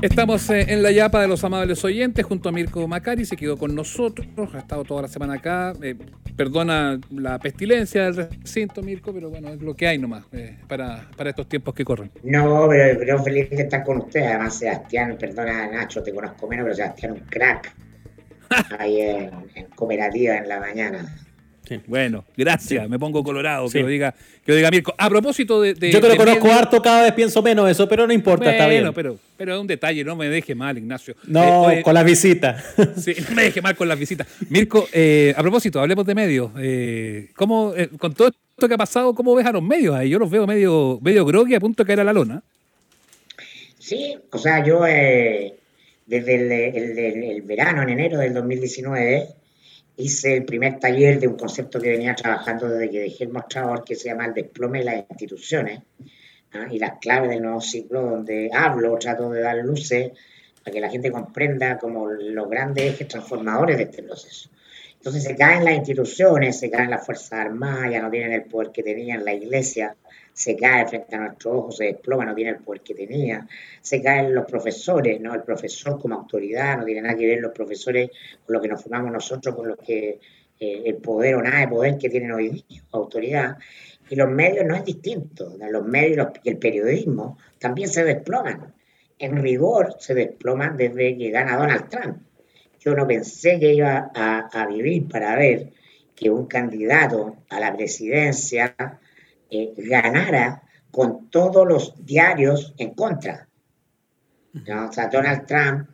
Estamos eh, en la yapa de los amables oyentes junto a Mirko Macari, se quedó con nosotros, ha estado toda la semana acá. Eh, perdona la pestilencia del recinto, Mirko, pero bueno, es lo que hay nomás eh, para, para, estos tiempos que corren. No, pero, pero feliz de estar con usted. Además, Sebastián, perdona Nacho, te conozco menos, pero Sebastián un crack. ahí en, en cooperativa en la mañana. Bueno, gracias. Me pongo colorado que lo diga, que lo diga Mirko. A propósito de. Yo que lo conozco harto, cada vez pienso menos eso, pero no importa, está bien. Pero, pero es un detalle, no me deje mal, Ignacio. No, eh, con las visitas. Sí, no me deje mal con las visitas. Mirko, eh, a propósito, hablemos de medios. Eh, ¿cómo, con todo esto que ha pasado, ¿cómo ves a los medios ahí? Yo los veo medio, medio grogui a punto de caer a la lona. Sí, o sea, yo desde el verano, en enero del 2019 hice el primer taller de un concepto que venía trabajando desde que dejé el mostrador, que se llama el desplome de las instituciones ¿ah? y las claves del nuevo ciclo, donde hablo, trato de dar luces para que la gente comprenda como los grandes ejes transformadores de este proceso. Entonces se caen las instituciones, se caen las Fuerzas Armadas, ya no tienen el poder que tenían la Iglesia, se cae frente a nuestros ojos, se desploma, no tiene el poder que tenía, se caen los profesores, ¿no? El profesor como autoridad, no tiene nada que ver los profesores con lo que nos formamos nosotros, con lo que eh, el poder o nada de poder que tienen hoy día, autoridad. Y los medios no es distinto, los medios y el periodismo también se desploman. En rigor se desploman desde que gana Donald Trump. Yo no pensé que iba a vivir para ver que un candidato a la presidencia eh, ganara con todos los diarios en contra. O sea, Donald Trump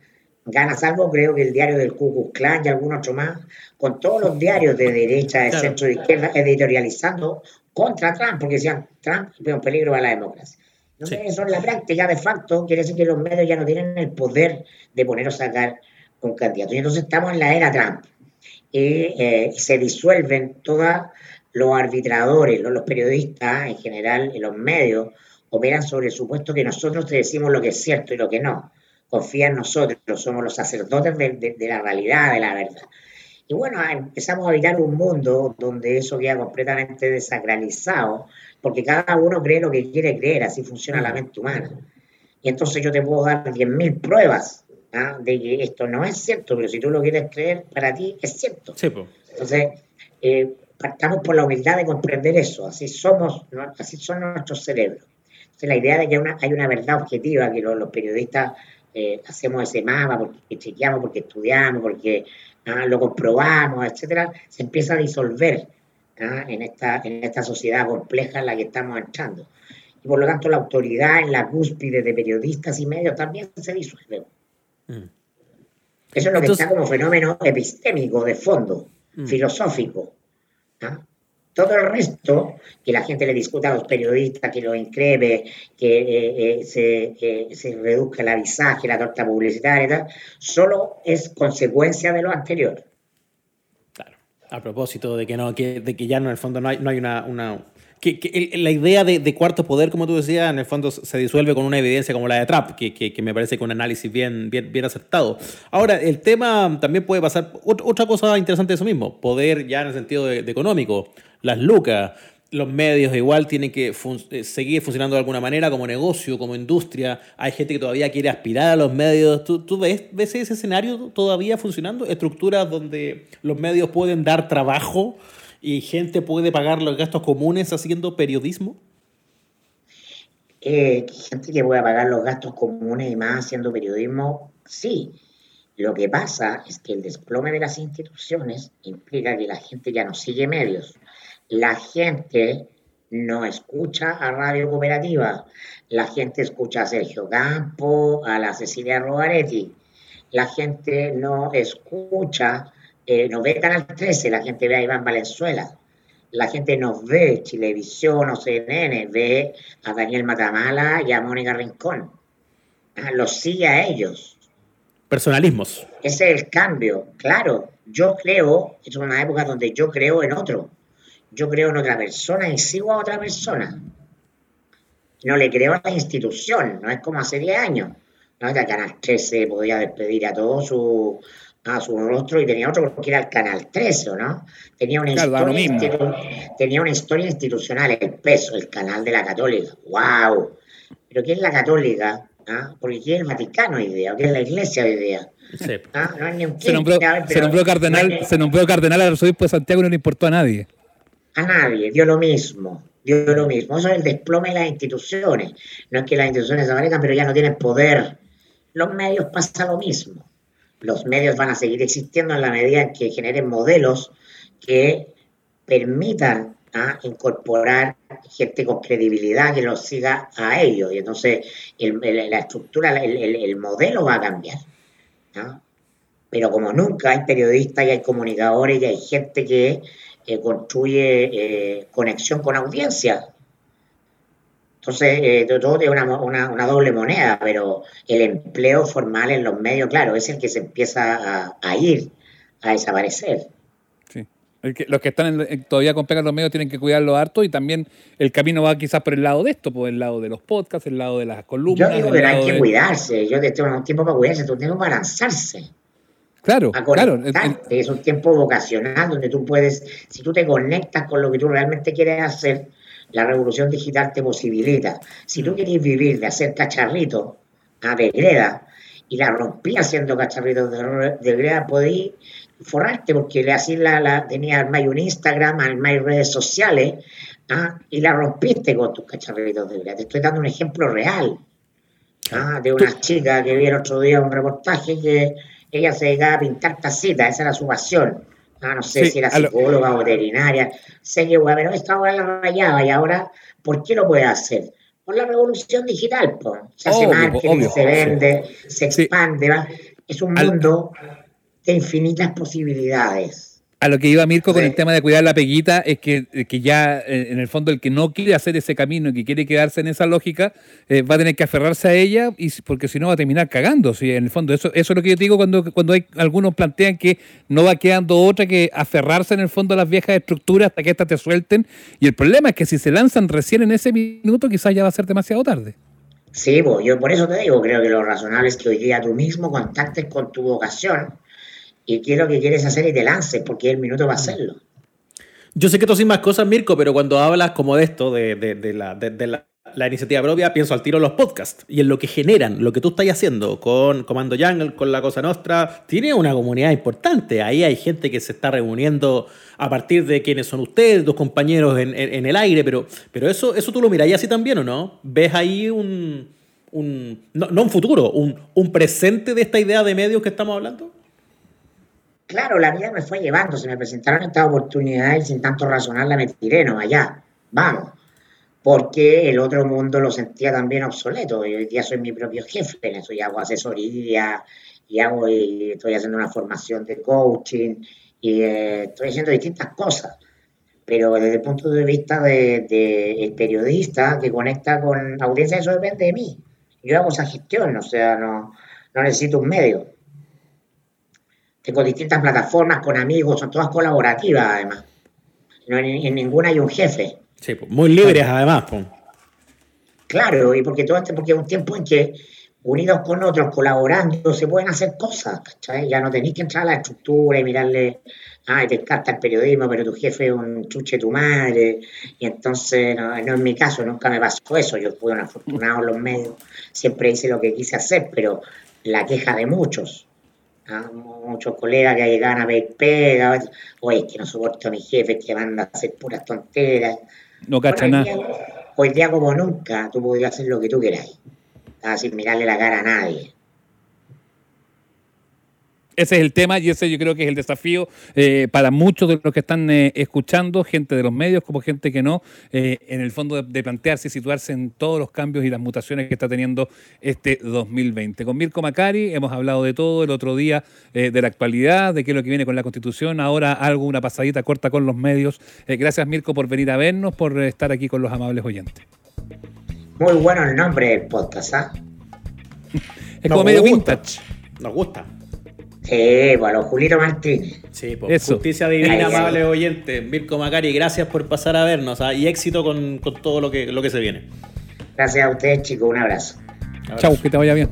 gana, salvo creo que el diario del Ku Klux Klan y algún otro más, con todos los diarios de derecha, de centro, de izquierda, editorializando contra Trump, porque decían, Trump es un peligro para la democracia. Entonces, eso en la práctica, de facto, quiere decir que los medios ya no tienen el poder de poner o sacar un candidato. Y entonces estamos en la era Trump. Y eh, se disuelven todas los arbitradores, los periodistas en general, en los medios, operan sobre el supuesto que nosotros te decimos lo que es cierto y lo que no. Confía en nosotros, somos los sacerdotes de, la realidad, de la verdad. Y bueno, empezamos a habitar un mundo donde eso queda completamente desacralizado, porque cada uno cree lo que quiere creer, así funciona la mente humana. Y entonces yo te puedo dar 10.000 pruebas ¿ah? de que esto no es cierto, pero si tú lo quieres creer, para ti es cierto. Sí, pues. Entonces, eh, partamos por la humildad de comprender eso, así somos, así son nuestros cerebros. Entonces la idea de que hay una verdad objetiva, que los, periodistas eh, hacemos ese mapa porque chequeamos, porque estudiamos, porque ah, lo comprobamos, etcétera, se empieza a disolver ah, en, esta, en esta sociedad compleja en la que estamos entrando. Y por lo tanto la autoridad en la cúspide de periodistas y medios también se disuelve. Mm. Eso es lo que está como fenómeno epistémico de fondo, mm. filosófico. Todo el resto, que la gente le discuta a los periodistas, que lo increpe, que eh, eh, se, se, reduzca el avisaje, la torta publicitaria y tal, solo es consecuencia de lo anterior. Claro. A propósito de que no, de que ya no en el fondo no hay, no hay una que, la idea de, cuarto poder, como tú decías, en el fondo se disuelve con una evidencia como la de Trump, que, me parece que un análisis bien, bien, bien acertado. Ahora, el tema también puede pasar, otra cosa interesante de eso mismo, poder ya en el sentido de, económico, las lucas, los medios igual tienen que eh, seguir funcionando de alguna manera como negocio, como industria. Hay gente que todavía quiere aspirar a los medios. ¿Tú, tú ves, ves, ese escenario todavía funcionando? ¿Estructuras donde los medios pueden dar trabajo y gente puede pagar los gastos comunes haciendo periodismo? Eh, gente que pueda pagar los gastos comunes y más haciendo periodismo, sí. Lo que pasa es que el desplome de las instituciones implica que la gente ya no sigue medios. La gente no escucha a Radio Cooperativa. La gente escucha a Sergio Campo, a la Cecilia Robaretti. La gente no escucha eh, nos ve Canal 13, la gente ve a Iván Valenzuela, la gente nos ve Chilevisión o CNN, ve a Daniel Matamala y a Mónica Rincón. Ah, los sigue a ellos. Personalismos. Ese es el cambio. Claro, yo creo, es una época donde yo creo en otro. Yo creo en otra persona y sigo a otra persona. No le creo a la institución, no es como hace 10 años. ¿no? El Canal 13 podía despedir a todos sus a su rostro y tenía otro que era el Canal 13, ¿no? Tenía una, historia, tenía una historia institucional, el peso, el canal de la Católica. ¡Wow! pero ¿qué es la católica? ¿Ah? Porque ¿qué es el Vaticano hoy día? ¿Qué es la iglesia hoy día? ¿Ah? No hay ni un se, nombró, se, nombró, cardenal, se nombró cardenal al arzobispo de Santiago y no le importó a nadie. A nadie, dio lo mismo dio lo mismo. Eso es el desplome de las instituciones. No es que las instituciones desaparezcan, pero ya no tienen poder. Los medios pasa lo mismo. Los medios van a seguir existiendo en la medida en que generen modelos que permitan ¿ah? incorporar gente con credibilidad que los siga a ellos. Y entonces la estructura, el, modelo va a cambiar. Pero como nunca hay periodistas y hay comunicadores y hay gente que construye eh, conexión con audiencia. Entonces, eh, todo tiene una, doble moneda, pero el empleo formal en los medios, claro, es el que se empieza a, ir, a desaparecer. Sí. los que están todavía con pegas los medios tienen que cuidarlo harto y también el camino va quizás por el lado de esto, por el lado de los podcasts, el lado de las columnas. Yo digo que hay que cuidarse, yo tengo un tiempo para cuidarse, tú tienes para lanzarse. Claro, claro. Es un tiempo vocacional donde tú puedes, si tú te conectas con lo que tú realmente quieres hacer, la revolución digital te posibilita. Si tú quieres vivir de hacer cacharritos a de greda y la rompí haciendo cacharritos de, de greda, podí forrarte porque le así la, la tenía más un Instagram, más redes sociales ¿ah? y la rompiste con tus cacharritos de greda. Te estoy dando un ejemplo real ¿ah? de una chica que vi el otro día un reportaje que ella se dedicaba a pintar tacitas, esa era su pasión. Ah, no sé si era psicóloga o veterinaria, sé que, pero esta ahora la rayaba y ahora, ¿por qué lo puede hacer? Por la revolución digital, pues. Se hace marketing, se vende, se expande, ¿va? es un mundo de infinitas posibilidades a lo que iba Mirko con el tema de cuidar la peguita es que, que, ya eh, en el fondo el que no quiere hacer ese camino y que quiere quedarse en esa lógica eh, va a tener que aferrarse a ella y porque si no va a terminar cagando. ¿sí? En el fondo eso, eso es lo que yo digo cuando, cuando hay algunos plantean que no va quedando otra que aferrarse en el fondo a las viejas estructuras hasta que éstas te suelten. Y el problema es que si se lanzan recién en ese minuto quizás ya va a ser demasiado tarde. Sí, yo por eso te digo, creo que lo razonable es que hoy día tú mismo contactes con tu vocación y qué es lo que quieres hacer y te lances, porque el minuto va a hacerlo. Yo sé que tú haces más cosas, Mirko, pero cuando hablas como de esto, de, de, la, de la, la, iniciativa propia, pienso al tiro en los podcasts y en lo que generan, lo que tú estás haciendo con Comando Jungle, con La Cosa Nostra, tiene una comunidad importante. Ahí hay gente que se está reuniendo a partir de quiénes son ustedes, dos compañeros en, en, el aire, pero, pero eso, eso tú lo miras así también, ¿o no? ¿Ves ahí un, un no, no un futuro, un, un presente de esta idea de medios que estamos hablando? Claro, la vida me fue llevando, se me presentaron estas oportunidades y sin tanto razonarla me tiré, no, allá, vamos. Porque el otro mundo lo sentía también obsoleto. Y hoy día soy mi propio jefe en eso, y hago asesoría, y hago, estoy haciendo una formación de coaching, y eh, estoy haciendo distintas cosas. Pero desde el punto de vista del de, periodista que conecta con la audiencia, eso depende de mí. Yo hago esa gestión, o sea, no, no necesito un medio. Tengo distintas plataformas con amigos, son todas colaborativas además. No, en, ninguna hay un jefe. Sí, pues, muy libres además. Pues. Claro, y porque todo este, porque es un tiempo en que unidos con otros, colaborando, se pueden hacer cosas, ¿cachai? Ya no tenéis que entrar a la estructura y mirarle, ay, te encanta el periodismo, pero tu jefe es un chuche tu madre, y entonces, no, no es mi caso, nunca me pasó eso, yo fui un afortunado en los medios, siempre hice lo que quise hacer, pero la queja de muchos, muchos colegas que llegan a ver pega, oye, es que no soporto a mi jefe, que manda a hacer puras tonteras. No cacha nada. Hoy día, como nunca, tú podías hacer lo que tú queráis, sin mirarle la cara a nadie. Ese es el tema y ese yo creo que es el desafío eh, para muchos de los que están eh, escuchando, gente de los medios como gente que no, eh, en el fondo de, plantearse y situarse en todos los cambios y las mutaciones que está teniendo este 2020. Con Mirko Macari hemos hablado de todo el otro día, de la actualidad, de qué es lo que viene con la Constitución, ahora algo, una pasadita corta con los medios. gracias Mirko por venir a vernos, por estar aquí con los amables oyentes. Muy bueno el nombre del podcast, ¿ah? es como medio vintage. Nos gusta. Sí, los Julito Martínez. Sí, pues justicia divina, amable oyente. Mirko Macari, gracias por pasar a vernos ¿ah? y éxito con, todo lo que, lo que se viene. Gracias a ustedes, chicos. Un abrazo. Chau, que te vaya bien.